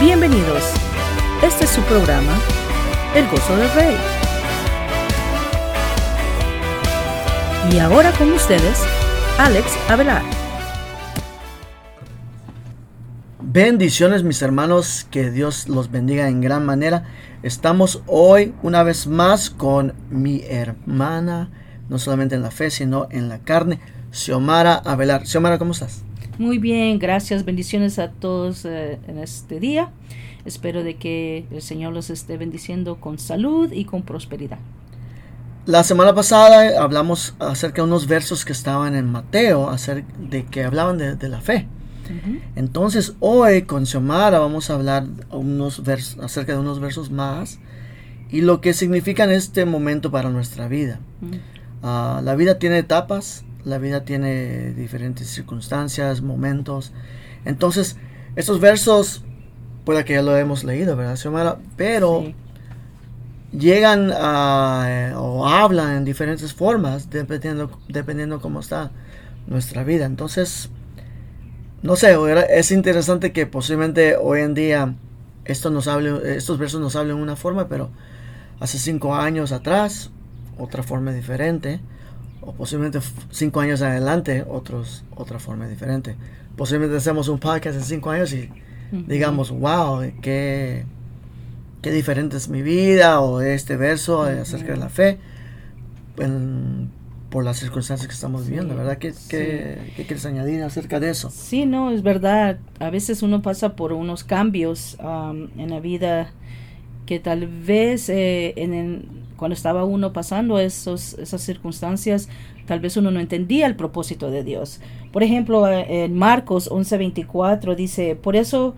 Bienvenidos. Este es su programa, El Gozo del Rey. Y ahora con ustedes, Alex Avelar. Bendiciones mis hermanos, que Dios los bendiga en gran manera. Estamos hoy una vez más con mi hermana, no solamente en la fe, sino en la carne, Xiomara Avelar. Xiomara, ¿cómo estás? Muy bien, gracias, bendiciones a todos eh, en este día. Espero de que el Señor los esté bendiciendo con salud y con prosperidad. La semana pasada hablamos acerca de unos versos que estaban en Mateo, acerca de que hablaban de, la fe. Entonces hoy con Xiomara vamos a hablar unos versos, acerca de unos versos más y lo que significan este momento para nuestra vida. Ah, la vida tiene etapas, la vida tiene diferentes circunstancias, momentos. Entonces, estos versos, puede que ya lo hemos leído, ¿verdad, Xiomara? Pero llegan a, o hablan en diferentes formas, dependiendo, dependiendo cómo está nuestra vida. Entonces, no sé, es interesante que posiblemente hoy en día esto nos hable, estos versos nos hablen de una forma, pero hace cinco años atrás, otra forma diferente o posiblemente cinco años adelante otros, otra forma diferente. Posiblemente hacemos un podcast en cinco años y digamos, wow, qué, qué diferente es mi vida o este verso acerca de la fe por las circunstancias que estamos viviendo, ¿verdad? ¿Qué, qué, quieres añadir acerca de eso? Sí, no, es verdad. A veces uno pasa por unos cambios en la vida que tal vez eh, en el, cuando estaba uno pasando esos, esas circunstancias, tal vez uno no entendía el propósito de Dios. Por ejemplo, eh, en Marcos 11:24 dice, por eso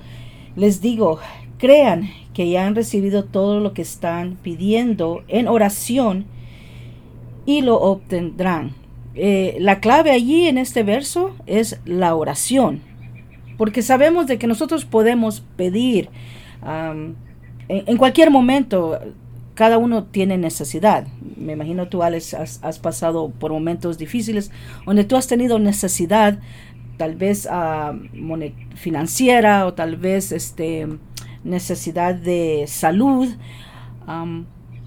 les digo, crean que ya han recibido todo lo que están pidiendo en oración y lo obtendrán. Eh, la clave allí en este verso es la oración, porque sabemos de que nosotros podemos pedir en, cualquier momento, cada uno tiene necesidad. Me imagino tú, Alex, has, pasado por momentos difíciles donde tú has tenido necesidad, tal vez uh, financiera o tal vez este, necesidad de salud.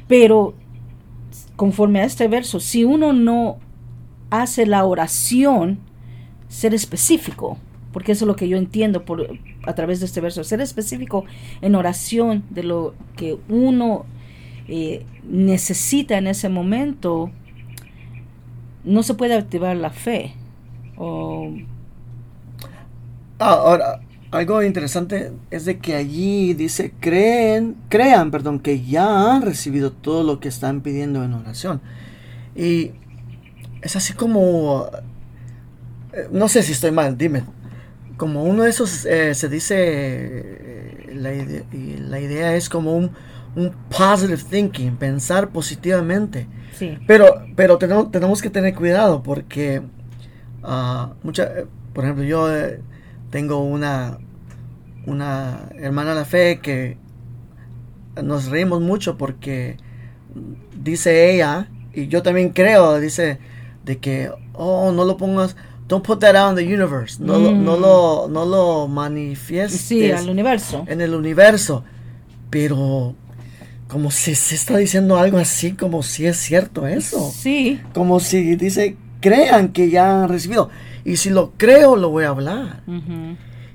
pero conforme a este verso, si uno no hace la oración, ser específico, porque eso es lo que yo entiendo por, a través de este verso, ser específico en oración de lo que uno eh, necesita en ese momento, no se puede activar la fe. Ah, ahora, algo interesante es de que allí dice, creen, crean, perdón, que ya han recibido todo lo que están pidiendo en oración. Y es así como, eh, no sé si estoy mal, dime, como uno de esos, eh, se dice, la, idea, la, idea, es como un, un, positive thinking, pensar positivamente. Sí. Pero, pero tenemos, tenemos que tener cuidado porque, uh, mucha, por ejemplo, yo eh, tengo una, una hermana de la fe que nos reímos mucho porque dice ella, y yo también creo, dice, de que, oh, no lo pongas Don't put that out in the universe. No, lo, no, lo, no lo manifiestes. Sí, al universo. En el universo. Pero como si se está diciendo algo así, como si es cierto eso. Sí. Como si dice, crean que ya han recibido. Y si lo creo, lo voy a hablar.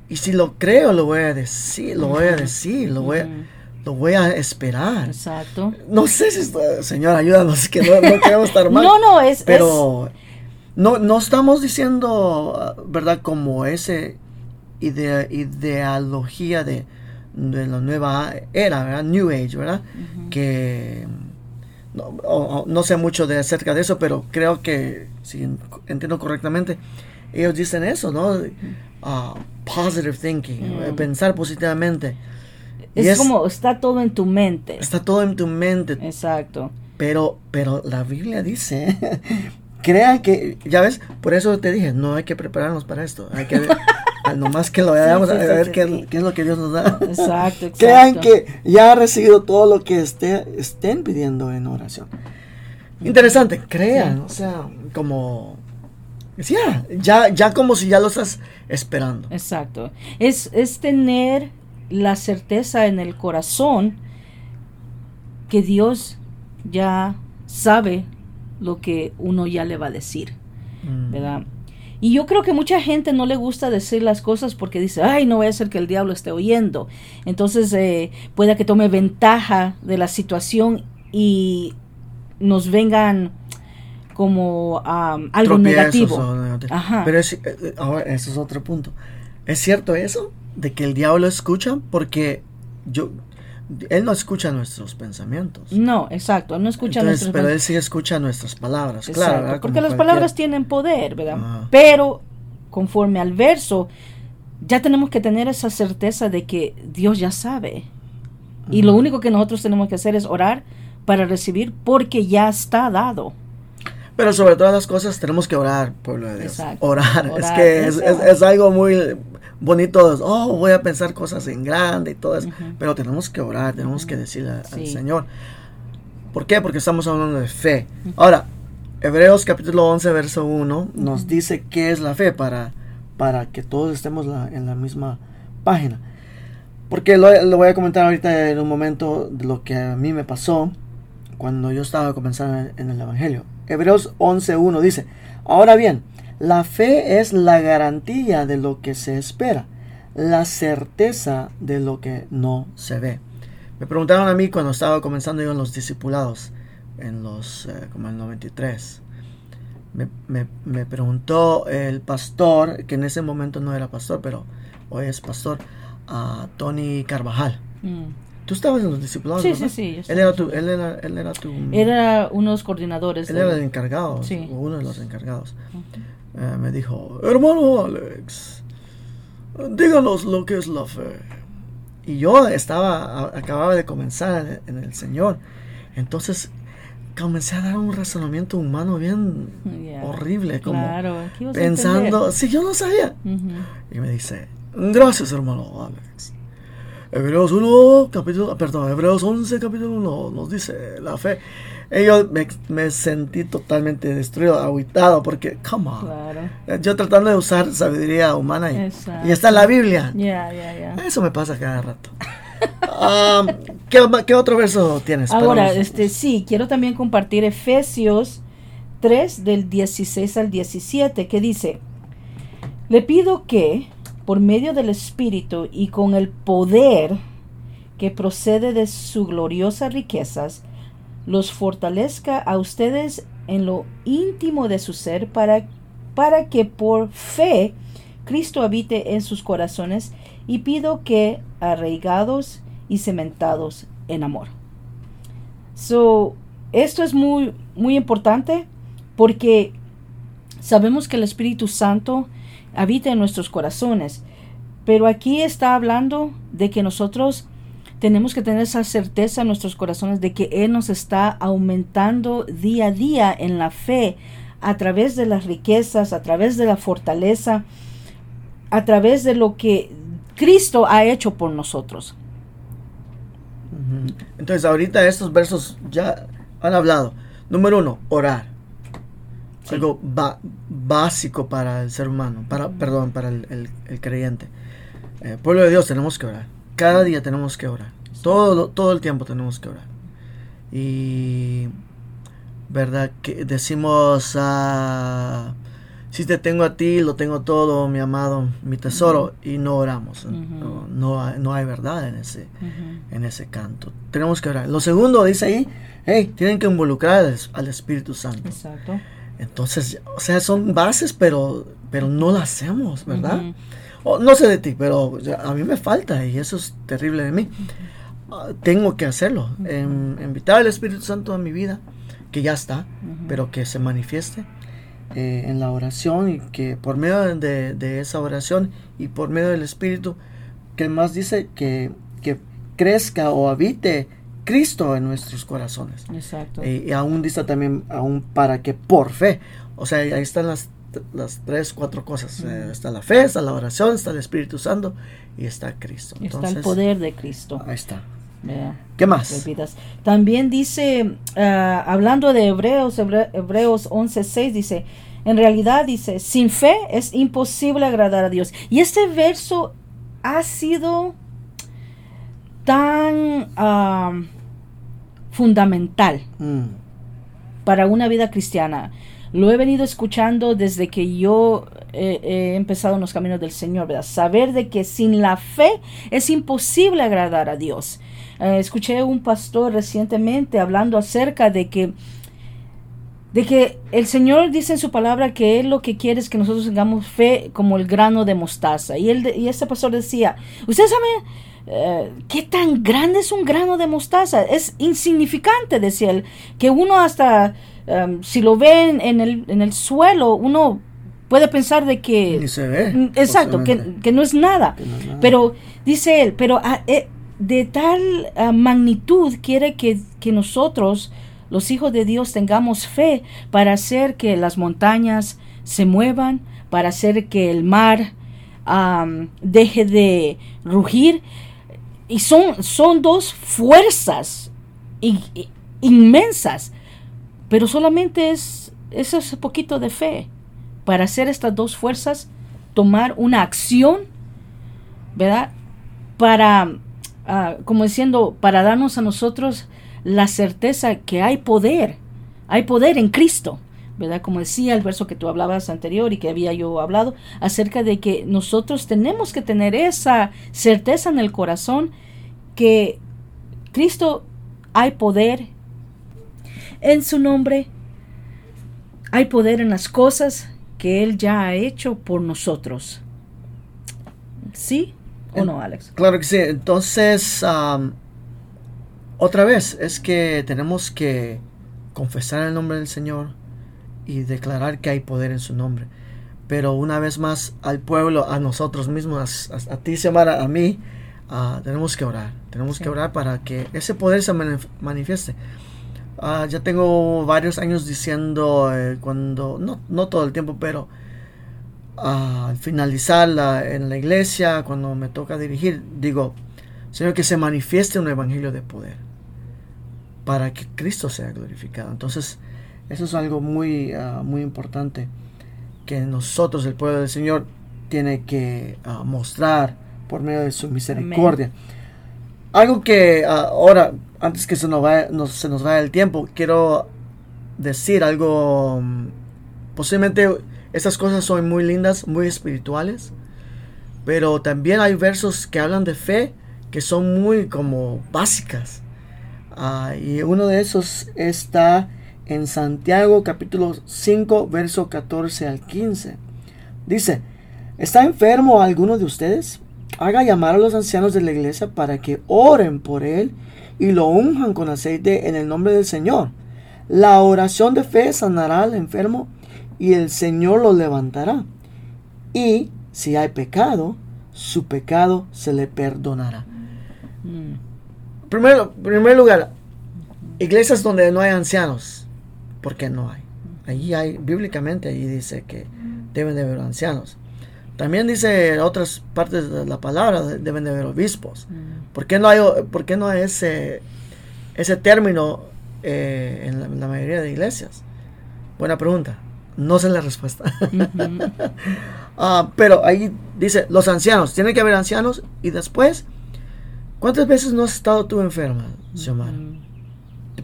Y si lo creo, lo voy a decir, lo voy a decir, lo voy a, lo voy a esperar. Exacto. No sé si, señor, ayúdanos, que no, no queremos estar mal. no, no, es... Pero... No, no estamos diciendo, ¿verdad? Como ese ideología de, la nueva era, ¿verdad? New Age, ¿verdad? Que no, sé mucho de acerca de eso, pero creo que, si entiendo correctamente, ellos dicen eso, ¿no? Ah, positive thinking, pensar positivamente. Es, como está todo en tu mente. Está todo en tu mente. Exacto. Pero, pero la Biblia dice crean que, ya ves, por eso te dije, no hay que prepararnos para esto, hay que nomás que lo veamos, a ver qué, es lo que Dios nos da. Exacto, exacto. Crean que ya ha recibido todo lo que esté, estén pidiendo en oración. Interesante, crean, o sea, como, ya, ya, ya como si ya lo estás esperando. Exacto, es, es tener la certeza en el corazón que Dios ya sabe lo que uno ya le va a decir, Mm. ¿verdad? Y yo creo que mucha gente no le gusta decir las cosas porque dice, ay, no voy a ser que el diablo esté oyendo. Entonces eh, pueda que tome ventaja de la situación y nos vengan como am, algo Tropiezos negativo. o. Ajá. Pero es, eh, eh, ahora, ese es otro punto. ¿Es cierto eso? De que el diablo escucha porque yo él no escucha nuestros pensamientos. No, exacto, él no escucha Entonces, nuestros pero él sí escucha nuestras palabras, Exacto, claro. ¿verdad? porque Como las cualquier- palabras tienen poder, ¿verdad? Ajá. Pero conforme al verso, ya tenemos que tener esa certeza de que Dios ya sabe. Y lo único que nosotros tenemos que hacer es orar para recibir porque ya está dado. Pero sobre todas las cosas tenemos que orar, pueblo de Dios. Exacto. Orar. Es que es, es algo muy bonito. es, Oh, voy a pensar cosas en grande y todo eso. Pero tenemos que orar, tenemos que decirle a- al. Señor. ¿Por qué? Porque estamos hablando de fe. Ahora, Hebreos capítulo 11, verso 1 nos dice qué es la fe para, para que todos estemos la- en la misma página. Porque lo, lo voy a comentar ahorita en un momento de lo que a mí me pasó cuando yo estaba comenzando en el Evangelio. Hebreos 11.1 dice, ahora bien, la fe es la garantía de lo que se espera, la certeza de lo que no se ve. Me preguntaron a mí cuando estaba comenzando yo en los discipulados, en los, eh, como en el 93. Me, me- me preguntó el pastor, que en ese momento no era pastor, pero hoy es pastor, a Tony Carvajal. Mm. Tú estabas en los discipulados, Sí, ¿verdad? sí, sí, Él era tu, los- él era, él era tu, Era unos coordinadores. él de- era el encargado, Sí. uno de los encargados. Eh, me dijo, hermano Alex, díganos lo que es la fe. Y yo estaba, acababa de comenzar en, el Señor. Entonces comencé a dar un razonamiento humano bien Yeah. horrible, como Claro, ¿qué ibas a pensando, si yo no sabía. entender? Ujú. Y me dice, gracias hermano Alex. Hebreos 1, capítulo, perdón, Hebreos 11, capítulo 1, nos dice la fe. Y yo me, me sentí totalmente destruido, aguitado, porque, come on. Claro. Yo tratando de usar sabiduría humana y, y está en la Biblia. Ya, ya, ya. Eso me pasa cada rato. Ah, ¿qué, qué otro verso tienes? Ahora, Para este sí, quiero también compartir Efesios 3 del 16 al 17, que dice, le pido que, por medio del Espíritu y con el poder que procede de sus gloriosas riquezas, los fortalezca a ustedes en lo íntimo de su ser para, para que por fe Cristo habite en sus corazones y pido que arraigados y cementados en amor. So, esto es muy, muy importante porque sabemos que el Espíritu Santo habita en nuestros corazones, pero aquí está hablando de que nosotros tenemos que tener esa certeza en nuestros corazones de que Él nos está aumentando día a día en la fe a través de las riquezas, a través de la fortaleza, a través de lo que Cristo ha hecho por nosotros. Entonces, ahorita estos versos ya han hablado. Número uno, orar. Sí. Algo ba- básico para el ser humano, para, perdón, para el, el- el creyente. Eh, pueblo de Dios, tenemos que orar. Cada día tenemos que orar. Todo, todo el tiempo tenemos que orar. Y, ¿verdad? Que decimos, ah, si te tengo a ti, lo tengo todo, mi amado, mi tesoro, y no oramos. No, no hay, no hay verdad en ese, en ese canto. Tenemos que orar. Lo segundo dice ahí, hey, tienen que involucrar al, al Espíritu Santo. Exacto. Entonces, o sea, son bases, pero, pero no las hacemos, ¿verdad? O, no sé de ti, pero a mí me falta y eso es terrible de mí. Ah, tengo que hacerlo. Em, invitar al Espíritu Santo a mi vida, que ya está, pero que se manifieste eh, en la oración y que por medio de, de esa oración y por medio del Espíritu, que más dice que, que crezca o habite Cristo en nuestros corazones. Exacto. Y, y aún dice también, aún para que por fe, o sea, ahí están las, las tres, cuatro cosas. Eh, está la fe, está la oración, está el Espíritu Santo y está Cristo. Está Entonces, el poder de Cristo. Ahí está. ¿Qué más? También dice, ah, hablando de Hebreos, Hebre- Hebreos 11.6, dice, en realidad dice, sin fe es imposible agradar a Dios. Y este verso ha sido tan ah, fundamental Mm. para una vida cristiana. Lo he venido escuchando desde que yo eh, he empezado en los caminos del Señor, ¿verdad? Saber de que sin la fe es imposible agradar a Dios. Eh, escuché un pastor recientemente hablando acerca de que de que el Señor dice en su palabra que Él lo que quiere es que nosotros tengamos fe como el grano de mostaza. Y, él, y este pastor decía, ¿ustedes saben eh, qué tan grande es un grano de mostaza? Es insignificante, decía él, que uno hasta, um, si lo ve en, el, en el suelo, uno puede pensar de que... Ni se ve. Mm, Exacto, que, que no es nada. Que no es nada. Pero dice él, pero ah, eh, de tal ah, magnitud quiere que, que nosotros, los hijos de Dios, tengamos fe para hacer que las montañas se muevan, para hacer que el mar deje de rugir. Y son, son dos fuerzas inmensas, pero solamente es, es ese poquito de fe para hacer estas dos fuerzas, tomar una acción, ¿verdad? Para, ah, como diciendo, para darnos a nosotros la certeza que hay poder, hay poder en Cristo, ¿verdad? Como decía el verso que tú hablabas anterior y que había yo hablado, acerca de que nosotros tenemos que tener esa certeza en el corazón que Cristo hay poder en su nombre, hay poder en las cosas que Él ya ha hecho por nosotros. ¿Sí o no, Alex? Claro que sí. Entonces, am, otra vez, es que tenemos que confesar el nombre del Señor y declarar que hay poder en su nombre. Pero una vez más, al pueblo, a nosotros mismos, a, a- a ti, Xiomara, a mí, ah, tenemos que orar. Tenemos Sí. que orar para que ese poder se manif- manifieste. Ah, ya tengo varios años diciendo, eh, cuando, no, no todo el tiempo, pero al finalizar la- en la iglesia, cuando me toca dirigir, digo, Señor, que se manifieste un evangelio de poder para que Cristo sea glorificado. Entonces, eso es algo muy, ah, muy importante que nosotros, el pueblo del Señor, tiene que ah, mostrar por medio de su misericordia. Algo que ah, ahora, antes que se nos, vaya, nos- se nos vaya el tiempo, quiero decir algo, mm, posiblemente estas cosas son muy lindas, muy espirituales, pero también hay versos que hablan de fe que son muy como básicas. Y uno de esos está en Santiago capítulo 5, verso 14 al 15. Dice, ¿está enfermo alguno de ustedes? Haga llamar a los ancianos de la iglesia para que oren por él y lo unjan con aceite en el nombre del Señor. La oración de fe sanará al enfermo y el Señor lo levantará. Y si hay pecado, su pecado se le perdonará. Mm. Primero, primer lugar, iglesias donde no hay ancianos. ¿Por qué no hay? Allí hay, bíblicamente, allí dice que deben de haber ancianos. También dice otras partes de la palabra, de- deben de haber obispos. Mm. ¿Por qué no hay, por qué no hay ese, ese término eh, en, la, en la mayoría de iglesias? Buena pregunta. No sé la respuesta. Ah, pero ahí dice, los ancianos, tiene que haber ancianos y después, ¿cuántas veces no has estado tú enferma, Xiomara?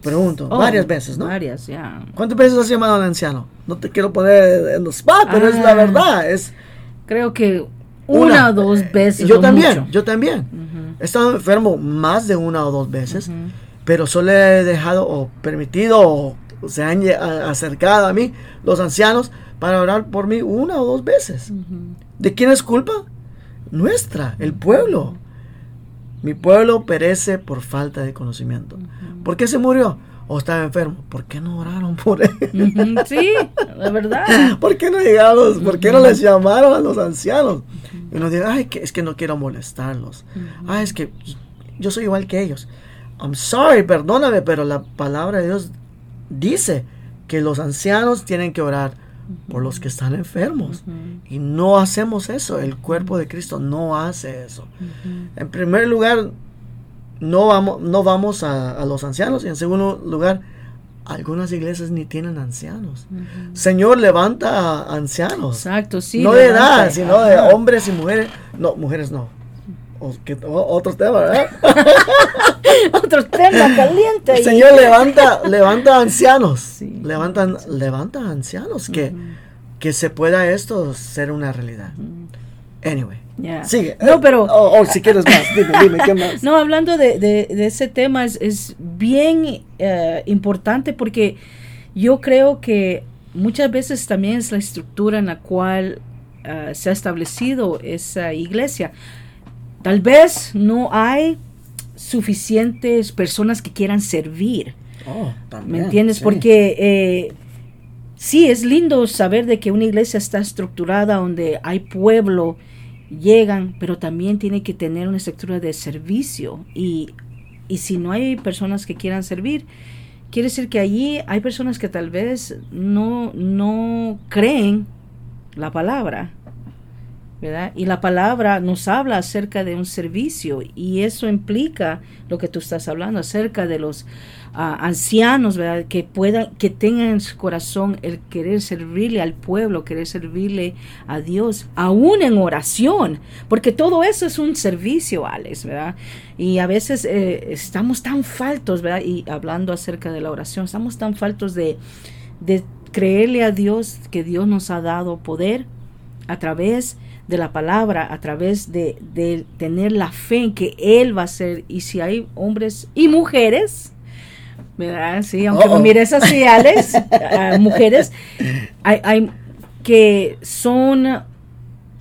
Pregunto, Oh, varias veces, ¿no? Varias, ya. ¿Cuántas veces has llamado al anciano? No te quiero poner en los spot, pero es la Ah. verdad, es Creo que una, o dos Eh, veces. Yo también, mucho. yo también. Ujú. He estado enfermo más de una o dos veces, Ujú. pero solo he dejado o permitido o se han acercado a mí los ancianos para orar por mí una o dos veces. Ujú. ¿De quién es culpa? Nuestra, el pueblo. Mi pueblo perece por falta de conocimiento. ¿Por qué se murió? ¿O estaba enfermo? ¿Por qué no oraron por él? Ujú, Sí, la verdad. ¿Por qué no llegaron? ¿Por qué no les llamaron a los ancianos? Y nos digan, ay, que es que no quiero molestarlos. Ah, es que yo soy igual que ellos. I'm sorry, perdóname, pero la palabra de Dios dice que los ancianos tienen que orar por los que están enfermos. Y no hacemos eso. El cuerpo de Cristo no hace eso. En primer lugar, no vamos, no vamos a, a los ancianos. Y en segundo lugar, algunas iglesias ni tienen ancianos. Señor, levanta a ancianos. Exacto, sí. no de edad, sino de hombres y mujeres. No, mujeres no. Otro tema, ¿verdad? otro tema caliente. El Señor levanta, levanta ancianos. Levantan, levanta ancianos que, que se pueda esto ser una realidad. Anyway. Sigue. No, pero. Oh, oh, si quieres más, dime, dime, ¿qué más? No, hablando de, de, ese tema, es, es bien eh, importante porque yo creo que muchas veces también es la estructura en la cual eh, se ha establecido esa iglesia. Tal vez no hay suficientes personas que quieran servir. Oh, ¿Me entiendes? Porque eh, sí, es lindo saber de que una iglesia está estructurada donde hay pueblo, llegan, pero también tiene que tener una estructura de servicio. Y, y si no hay personas que quieran servir, quiere decir que allí hay personas que tal vez no, no creen la palabra. Y la palabra nos habla acerca de un servicio y eso implica lo que tú estás hablando acerca de los ancianos, ¿verdad? Que puedan, que tengan en su corazón el querer servirle al pueblo, querer servirle a Dios, aún en oración, porque todo eso es un servicio, Alex, ¿verdad? Y a veces eh, estamos tan faltos, ¿verdad? Y hablando acerca de la oración, estamos tan faltos de, de creerle a Dios que Dios nos ha dado poder a través de la palabra, a través de, de, tener la fe en que Él va a ser. Y si hay hombres y mujeres ¿verdad? Sí, aunque me mires así, Alex, mujeres, hay, hay, que son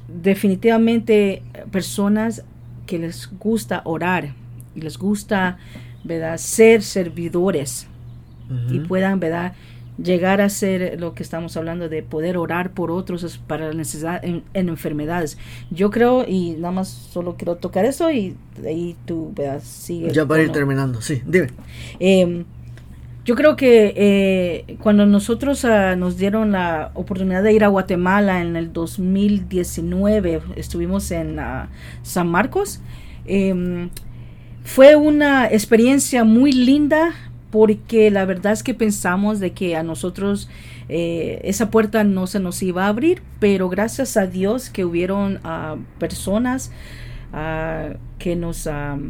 definitivamente personas que les gusta orar y les gusta, ¿verdad? Ser servidores y puedan, ¿verdad? Llegar a ser lo que estamos hablando de poder orar por otros para la necesidad en, enfermedades. Yo creo, y nada más solo quiero tocar eso y ahí tú, ¿verdad? Sigue. Ya para ir terminando, sí, dime. Eh, yo creo que eh, cuando nosotros ah, nos dieron la oportunidad de ir a Guatemala en el 2019, estuvimos en ah, San Marcos, em, fue una experiencia muy linda porque la verdad es que pensamos de que a nosotros eh, esa puerta no se nos iba a abrir, pero gracias a Dios que hubieron uh, personas que nos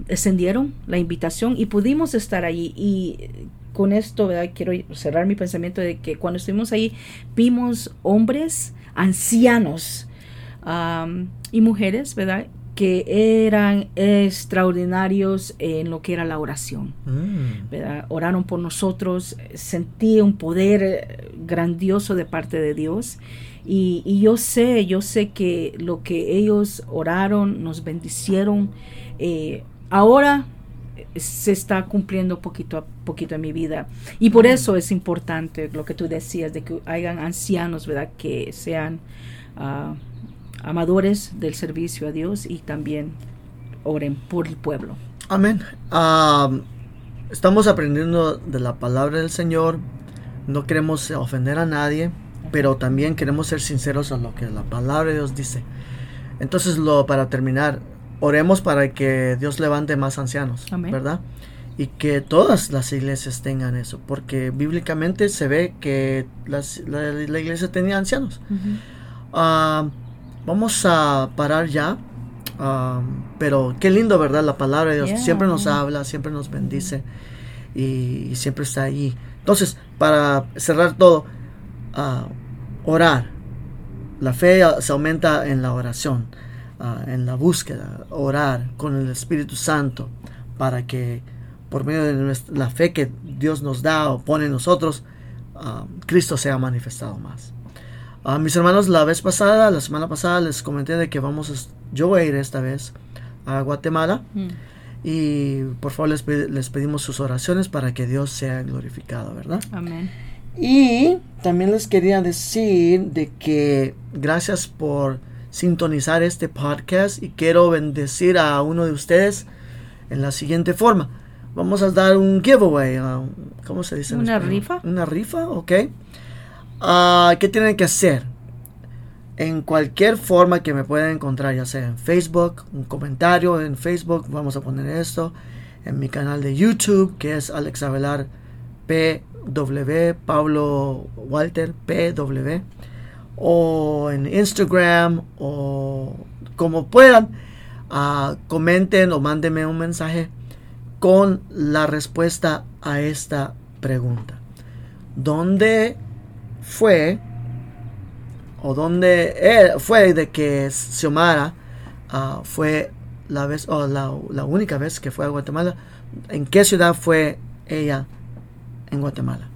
extendieron la invitación y pudimos estar allí y con esto. Quiero cerrar mi pensamiento de que cuando estuvimos ahí vimos hombres ancianos y mujeres, ¿verdad? Que eran extraordinarios en lo que era la oración. Mm. Oraron por nosotros, sentí un poder eh, grandioso de parte de Dios. Y, y, yo sé, yo sé que lo que ellos oraron, nos bendicieron. Eh, ahora se está cumpliendo poquito a poquito en mi vida. Y por eso es importante lo que tú decías, de que hayan ancianos, ¿verdad? Que sean ah, amadores del servicio a Dios y también oren por el pueblo. Amén. Ah, estamos aprendiendo de la palabra del Señor. No queremos ofender a nadie, pero también queremos ser sinceros a lo que la palabra de Dios dice. Entonces, lo, para terminar, oremos para que Dios levante más ancianos, ¿verdad? Y que todas las iglesias tengan eso, porque bíblicamente se ve que la, iglesia tenía ancianos. Vamos a parar ya, ah, pero qué lindo, ¿verdad? La palabra de Dios siempre nos habla, siempre nos bendice y, siempre está allí. Entonces, para cerrar todo, uh, orar. La fe se aumenta en la oración. Ah, en la búsqueda, orar con el Espíritu Santo para que por medio de la fe que Dios nos da o pone en nosotros, uh, Cristo sea manifestado más. A mis hermanos, la vez pasada, la semana pasada les comenté de que vamos, a, yo voy a ir esta vez a Guatemala. Mm. Y por favor les, les, pedimos sus oraciones para que Dios sea glorificado, ¿verdad? Amén. Y también les quería decir de que gracias por sintonizar este podcast y quiero bendecir a uno de ustedes en la siguiente forma. Vamos a dar un giveaway. Uh, ¿Cómo se dice? ¿Una rifa? Una rifa, ok. Uh, ¿Qué tienen que hacer? En cualquier forma que me puedan encontrar, ya sea en Facebook, un comentario en Facebook, vamos a poner esto. En mi canal de YouTube, que es Alex Avelar PW, Pablo Walter PW o en Instagram o como puedan. ah, comenten o mándenme un mensaje con la respuesta a esta pregunta. ¿Dónde fue o dónde fue de que Xiomara ah, fue la vez o la, la, única vez que fue a Guatemala? ¿En qué ciudad fue ella en Guatemala?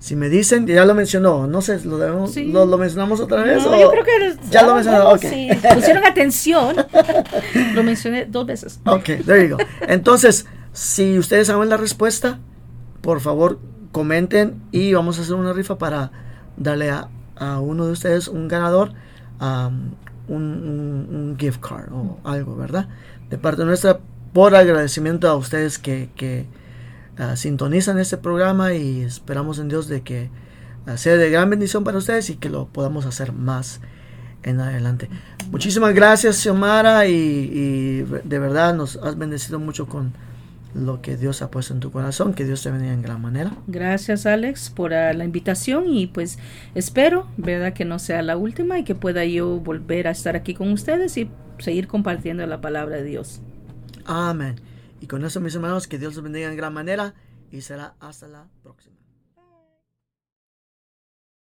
Si me dicen, ya lo mencionó, no sé, ¿lo, debemos, lo, mencionamos otra vez? No, yo creo que ya lo mencionó. Okay. pusieron atención. lo mencioné dos veces. Ok, there you go. Entonces, si ustedes saben la respuesta, por favor comenten y vamos a hacer una rifa para darle a, uno de ustedes un ganador un, un, gift card o algo, ¿verdad? De parte nuestra, por agradecimiento a ustedes que, que uh, sintonizan este programa y esperamos en Dios de que uh, sea de gran bendición para ustedes y que lo podamos hacer más en adelante. Muchísimas gracias, Xiomara, y de verdad nos has bendecido mucho con lo que Dios ha puesto en tu corazón. Que Dios te bendiga en gran manera. Gracias Alex por ah, la invitación y pues espero, verdad, que no sea la última y que pueda yo volver a estar aquí con ustedes y seguir compartiendo la palabra de Dios. Amén. Y con eso mis hermanos, que Dios los bendiga en gran manera y será hasta la próxima.